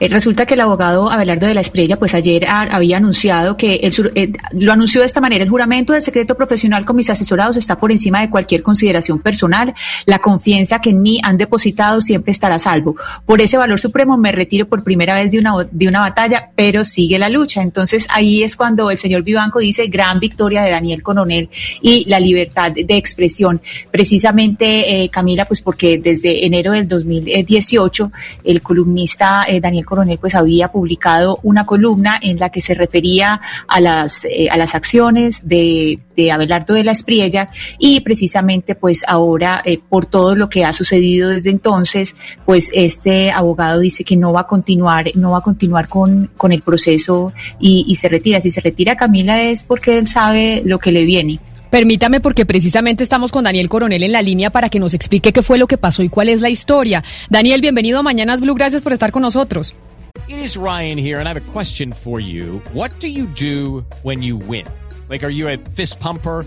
Eh, resulta que el abogado Abelardo de la Esprella, pues ayer había anunciado que el, eh, lo anunció de esta manera: el juramento del secreto profesional con mis asesorados está por encima de cualquier consideración personal. La confianza que en mí han depositado siempre estará a salvo. Por ese valor supremo me retiro por primera vez de una de una batalla, pero sigue la lucha. Entonces ahí es cuando el señor Vivanco dice gran victoria de Daniel Coronel y la libertad de expresión. Precisamente, eh, Camila, pues porque desde enero del 2018 el columnista eh, Daniel Coronel pues había publicado una columna en la que se refería a las, eh, a las acciones de, de Abelardo de la Espriella y precisamente pues ahora eh, por todo lo que ha sucedido desde entonces, pues este abogado dice que no va a continuar, no va a continuar con, con el proceso y, y se retira. Si se retira Camila es porque él sabe lo que le viene. Permítame porque precisamente estamos con Daniel Coronel en la línea para que nos explique qué fue lo que pasó y cuál es la historia. Daniel, bienvenido a Mañanas Blue, gracias por estar con nosotros. It is Ryan here, and I have a question for you. What do you do when you win? Like, are you a fist pumper?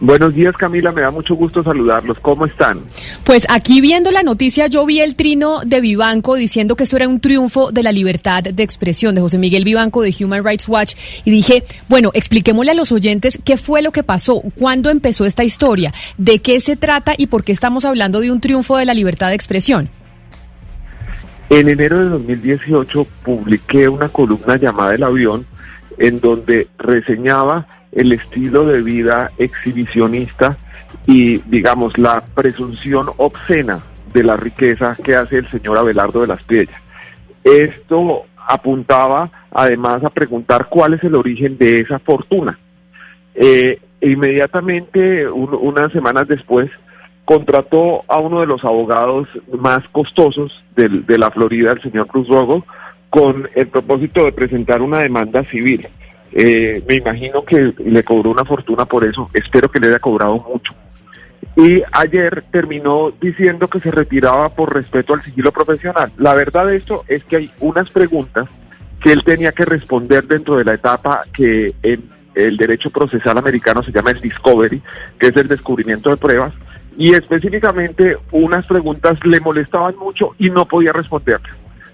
Buenos días Camila, me da mucho gusto saludarlos. ¿Cómo están? Pues aquí viendo la noticia, yo vi el trino de Vivanco diciendo que esto era un triunfo de la libertad de expresión de José Miguel Vivanco de Human Rights Watch y dije, bueno, expliquémosle a los oyentes qué fue lo que pasó, cuándo empezó esta historia, de qué se trata y por qué estamos hablando de un triunfo de la libertad de expresión. En enero de 2018 publiqué una columna llamada El avión en donde reseñaba el estilo de vida exhibicionista y, digamos, la presunción obscena de la riqueza que hace el señor Abelardo de las Piedras. Esto apuntaba además a preguntar cuál es el origen de esa fortuna. Eh, inmediatamente, un- unas semanas después, contrató a uno de los abogados más costosos del- de la Florida, el señor Cruz Rogo, con el propósito de presentar una demanda civil. Eh, me imagino que le cobró una fortuna por eso, espero que le haya cobrado mucho. Y ayer terminó diciendo que se retiraba por respeto al sigilo profesional. La verdad de esto es que hay unas preguntas que él tenía que responder dentro de la etapa que en el derecho procesal americano se llama el discovery, que es el descubrimiento de pruebas, y específicamente unas preguntas le molestaban mucho y no podía responderlas.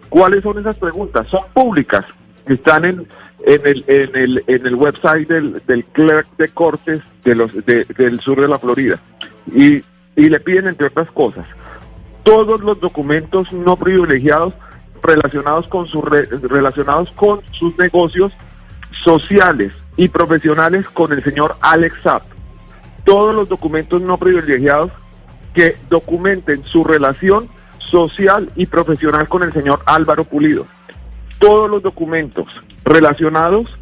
¿Cuáles son esas preguntas? Son públicas, están en, en, el, en, el, en el website del, del clerk de cortes de los, de- del sur de la Florida. Y, y le piden, entre otras cosas, todos los documentos no privilegiados relacionados con, su re- relacionados con sus negocios sociales y profesionales con el señor Alex Zapp. Todos los documentos no privilegiados que documenten su relación social y profesional con el señor Álvaro Pulido. Todos los documentos relacionados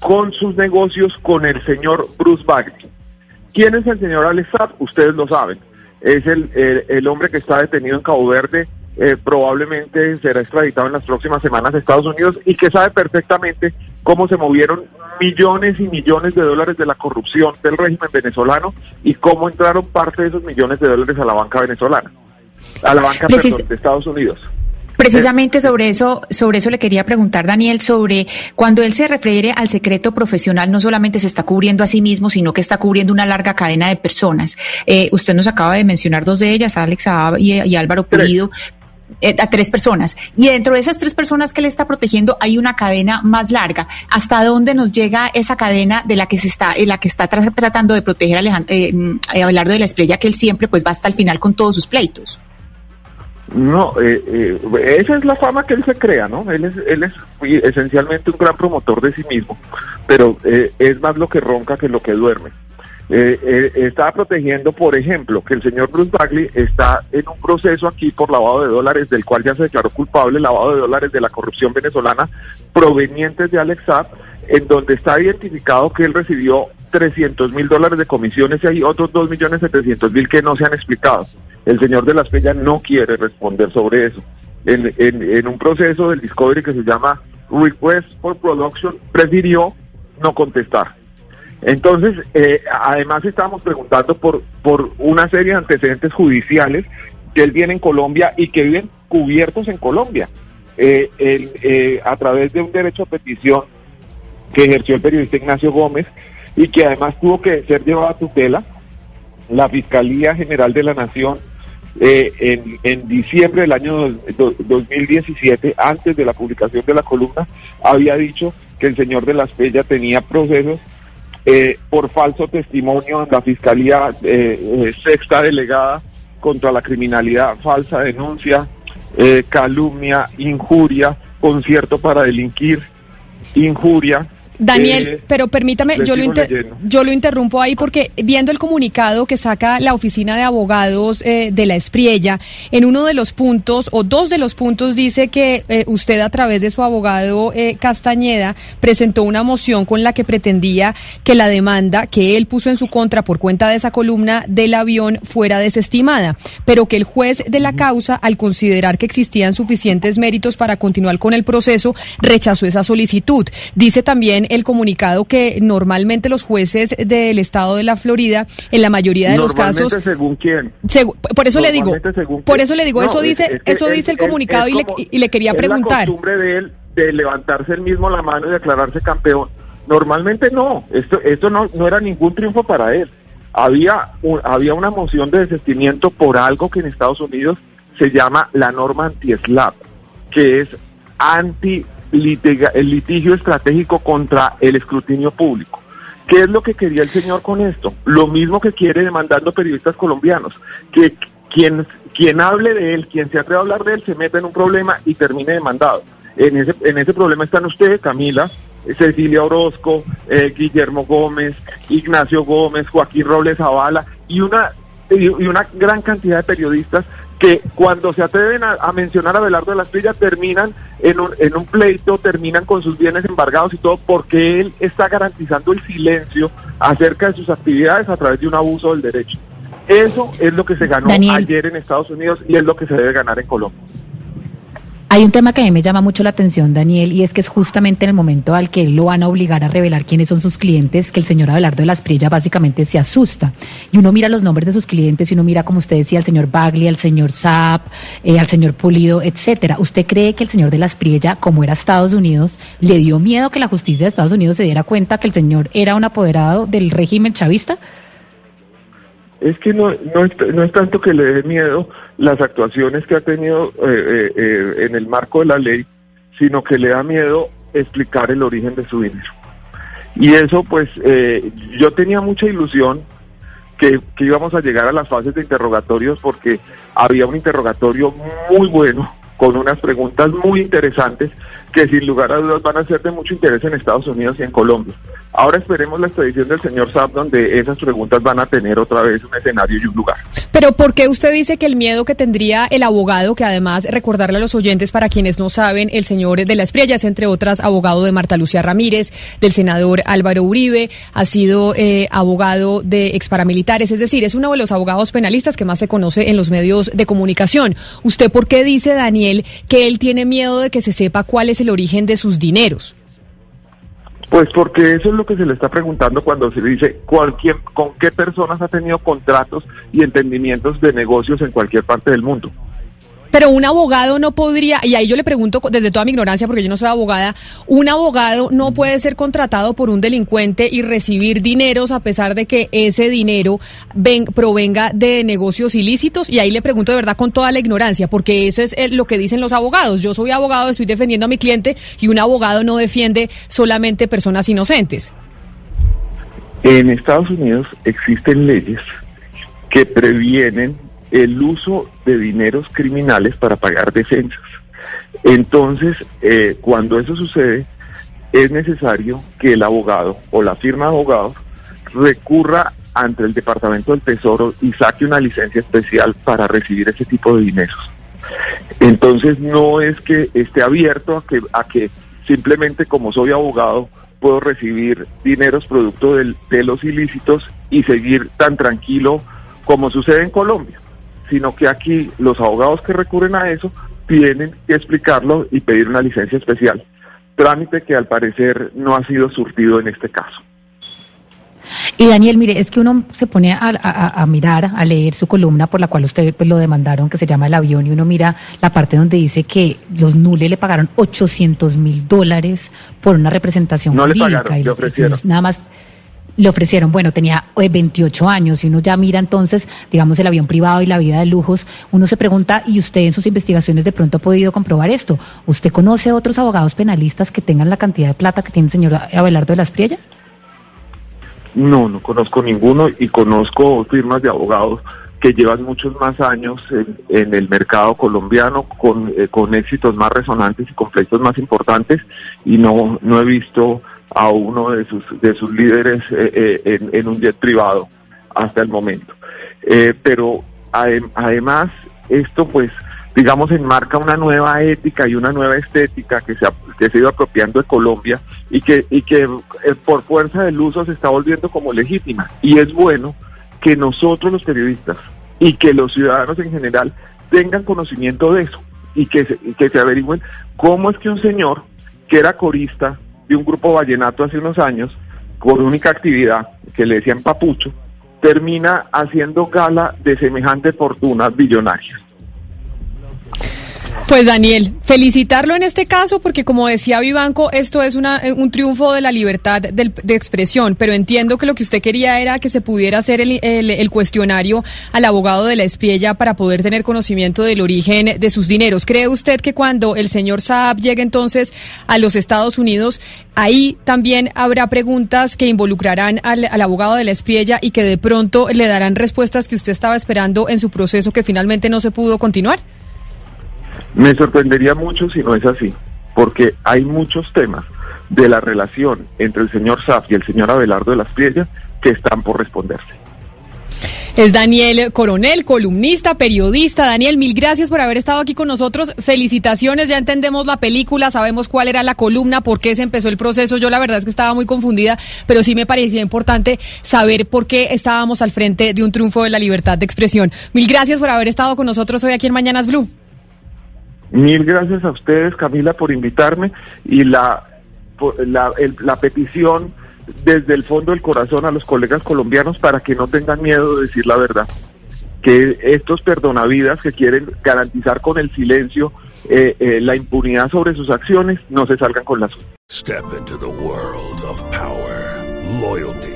con sus negocios con el señor Bruce Bagley. ¿Quién es el señor Alex Saab? Ustedes lo saben. Es el, el, el hombre que está detenido en Cabo Verde. eh, probablemente será extraditado en las próximas semanas a Estados Unidos y que sabe perfectamente cómo se movieron millones y millones de dólares de la corrupción del régimen venezolano y cómo entraron parte de esos millones de dólares a la banca venezolana, a la banca perdón, de Estados Unidos. Precisamente sobre eso, sobre eso le quería preguntar, Daniel, sobre cuando él se refiere al secreto profesional, no solamente se está cubriendo a sí mismo, sino que está cubriendo una larga cadena de personas. Eh, usted nos acaba de mencionar dos de ellas, Alex Saab y, y Álvaro. Pulido. eh, a tres personas. Y dentro de esas tres personas que le está protegiendo hay una cadena más larga. ¿Hasta dónde nos llega esa cadena de la que se está, en la que está tra- tratando de proteger a Alejandro, eh, mm, a Abelardo de la Estrella, que él siempre pues va hasta el final con todos sus pleitos? No, eh, eh, esa es la fama que él se crea, ¿no? Él es, él es esencialmente un gran promotor de sí mismo, pero eh, es más lo que ronca que lo que duerme. Eh, estaba protegiendo, por ejemplo, que el señor Bruce Bagley está en un proceso aquí por lavado de dólares, del cual ya se declaró culpable, lavado de dólares de la corrupción venezolana provenientes de Alex en donde está identificado que él recibió 300 mil dólares de comisiones y hay otros 2 millones 700 mil que no se han explicado. El señor de las Peñas no quiere responder sobre eso. En, un proceso del Discovery que se llama Request for Production, prefirió no contestar. Entonces, eh, además estamos preguntando por, por una serie de antecedentes judiciales que él tiene en Colombia y que viven cubiertos en Colombia. Eh, eh, a través de un derecho a petición que ejerció el periodista Ignacio Gómez y que además tuvo que ser llevado a tutela, la Fiscalía General de la Nación eh, en, diciembre del año 2017, antes de la publicación de la columna, había dicho que el señor de las Pellas tenía procesos eh, por falso testimonio en la Fiscalía eh, Sexta Delegada contra la criminalidad, falsa denuncia, calumnia, injuria, concierto para delinquir, injuria, Daniel, eh, pero permítame, yo lo, yo lo interrumpo ahí porque viendo el comunicado que saca la oficina de abogados eh, de la Espriella, en uno de los puntos o dos de los puntos dice que eh, usted a través de su abogado Castañeda presentó una moción con la que pretendía que la demanda que él puso en su contra por cuenta de esa columna del avión fuera desestimada, pero que el juez de la causa, al considerar que existían suficientes méritos para continuar con el proceso, rechazó esa solicitud. Dice también el comunicado que normalmente los jueces del estado de la Florida, en la mayoría de los casos, según quién, por eso le digo, por eso le digo, eso dice, eso dice el comunicado y, le, y, le, quería preguntar. la costumbre de él de levantarse el mismo la mano y declararse campeón. Normalmente no, esto, esto no, no era ningún triunfo para él. Había, había una moción de desistimiento por algo que en Estados Unidos se llama la norma anti-SLAP, que es anti el litigio estratégico contra el escrutinio público. ¿Qué es lo que quería el señor con esto? Lo mismo que quiere demandando periodistas colombianos, que quien, quien hable de él, quien se atreva a hablar de él, se meta en un problema y termine demandado. En ese, en ese problema están ustedes, Camila, Cecilia Orozco, eh, Guillermo Gómez, Ignacio Gómez, Joaquín Robles Zavala y una, y una gran cantidad de periodistas que cuando se atreven a, mencionar a Belardo de las Villas terminan en un, en un pleito, terminan con sus bienes embargados y todo porque él está garantizando el silencio acerca de sus actividades a través de un abuso del derecho. Eso es lo que se ganó ayer en Estados Unidos y es lo que se debe ganar en Colombia. Hay un tema que a mí me llama mucho la atención, Daniel, y es que es justamente en el momento al que lo van a obligar a revelar quiénes son sus clientes que el señor Abelardo de las Priella básicamente se asusta. Y uno mira los nombres de sus clientes y uno mira, como usted decía, al señor Bagley, al señor Saab, eh, al señor Pulido, etcétera. ¿Usted cree que el señor de las Priella, como era Estados Unidos, le dio miedo que la justicia de Estados Unidos se diera cuenta que el señor era un apoderado del régimen chavista? Es que no, no, es, no es tanto que le dé miedo las actuaciones que ha tenido eh, eh, eh, en el marco de la ley, sino que le da miedo explicar el origen de su dinero. Y eso, pues, yo tenía mucha ilusión que, que, íbamos a llegar a las fases de interrogatorios porque había un interrogatorio muy bueno, con unas preguntas muy interesantes que sin lugar a dudas van a ser de mucho interés en Estados Unidos y en Colombia. Ahora esperemos la expedición del señor Saab, donde esas preguntas van a tener otra vez un escenario y un lugar. Pero ¿por qué usted dice que el miedo que tendría el abogado, que además recordarle a los oyentes, para quienes no saben, el señor de la Espriella es entre otras abogado de Marta Lucía Ramírez, del senador Álvaro Uribe, ha sido eh, abogado de exparamilitares, es decir, es uno de los abogados penalistas que más se conoce en los medios de comunicación. ¿Usted por qué dice, Daniel, que él tiene miedo de que se sepa cuál es el origen de sus dineros? Pues porque eso es lo que se le está preguntando cuando se dice cualquier, con qué personas ha tenido contratos y entendimientos de negocios en cualquier parte del mundo. Pero un abogado no podría, y ahí yo le pregunto desde toda mi ignorancia, porque yo no soy abogada, un abogado no puede ser contratado por un delincuente y recibir dineros a pesar de que ese dinero provenga de negocios ilícitos. Y ahí le pregunto de verdad con toda la ignorancia, porque eso es eh, lo que dicen los abogados. Yo soy abogado, estoy defendiendo a mi cliente y un abogado no defiende solamente personas inocentes. En Estados Unidos existen leyes que previenen el uso de dineros criminales para pagar defensas. Entonces, eh, cuando eso sucede, es necesario que el abogado o la firma de abogados recurra ante el Departamento del Tesoro y saque una licencia especial para recibir ese tipo de dineros. Entonces no es que esté abierto a que, a que simplemente como soy abogado puedo recibir dineros producto de los ilícitos y seguir tan tranquilo como sucede en Colombia, sino que aquí los abogados que recurren a eso tienen que explicarlo y pedir una licencia especial, trámite que al parecer no ha sido surtido en este caso. Y Daniel, mire, es que uno se pone a, mirar, a leer su columna por la cual usted pues, lo demandaron, que se llama El avión, y uno mira la parte donde dice que los Nule le pagaron 800 mil dólares por una representación no Le pagaron, le ofrecieron. Nada más le ofrecieron, bueno, tenía 28 eh, años y uno ya mira entonces, digamos, el avión privado y la vida de lujos, uno se pregunta, ¿y usted en sus investigaciones de pronto ha podido comprobar esto? ¿Usted conoce otros abogados penalistas que tengan la cantidad de plata que tiene el señor Abelardo de las Priella? No, no conozco ninguno y conozco firmas de abogados que llevan muchos más años en, el mercado colombiano con, eh, con éxitos más resonantes y conflictos más importantes y no, no he visto a uno de sus, de sus líderes eh, eh, en, un jet privado hasta el momento. pero además esto pues digamos, enmarca una nueva ética y una nueva estética que se ha, que se ha ido apropiando de Colombia y que, y que eh, por fuerza del uso se está volviendo como legítima. Y es bueno que nosotros los periodistas y que los ciudadanos en general tengan conocimiento de eso y que se, que se averigüen cómo es que un señor que era corista de un grupo vallenato hace unos años, con única actividad que le decían papucho, termina haciendo gala de semejante fortuna billonaria. Pues Daniel, felicitarlo en este caso porque como decía Vivanco, esto es una, eh, un triunfo de la libertad de expresión, pero entiendo que lo que usted quería era que se pudiera hacer el, cuestionario al abogado de la espiella para poder tener conocimiento del origen de sus dineros. ¿Cree usted que cuando el señor Saab llegue entonces a los Estados Unidos, ahí también habrá preguntas que involucrarán al, al abogado de la espiella y que de pronto le darán respuestas que usted estaba esperando en su proceso que finalmente no se pudo continuar? Me sorprendería mucho si no es así, porque hay muchos temas de la relación entre el señor Saf y el señor Abelardo de las Piedras que están por responderse. Es Daniel Coronel, columnista, periodista. Daniel, mil gracias por haber estado aquí con nosotros. Felicitaciones, ya entendemos la película, sabemos cuál era la columna, por qué se empezó el proceso. Yo la verdad es que estaba muy confundida, pero sí me parecía importante saber por qué estábamos al frente de un triunfo de la libertad de expresión. Mil gracias por haber estado con nosotros hoy aquí en Mañanas Blue. Mil gracias a ustedes, Camila, por invitarme y la, la, petición desde el fondo del corazón a los colegas colombianos para que no tengan miedo de decir la verdad. Que estos perdonavidas que quieren garantizar con el silencio eh, eh, la impunidad sobre sus acciones no se salgan con la suya. Step into the world of power, loyalty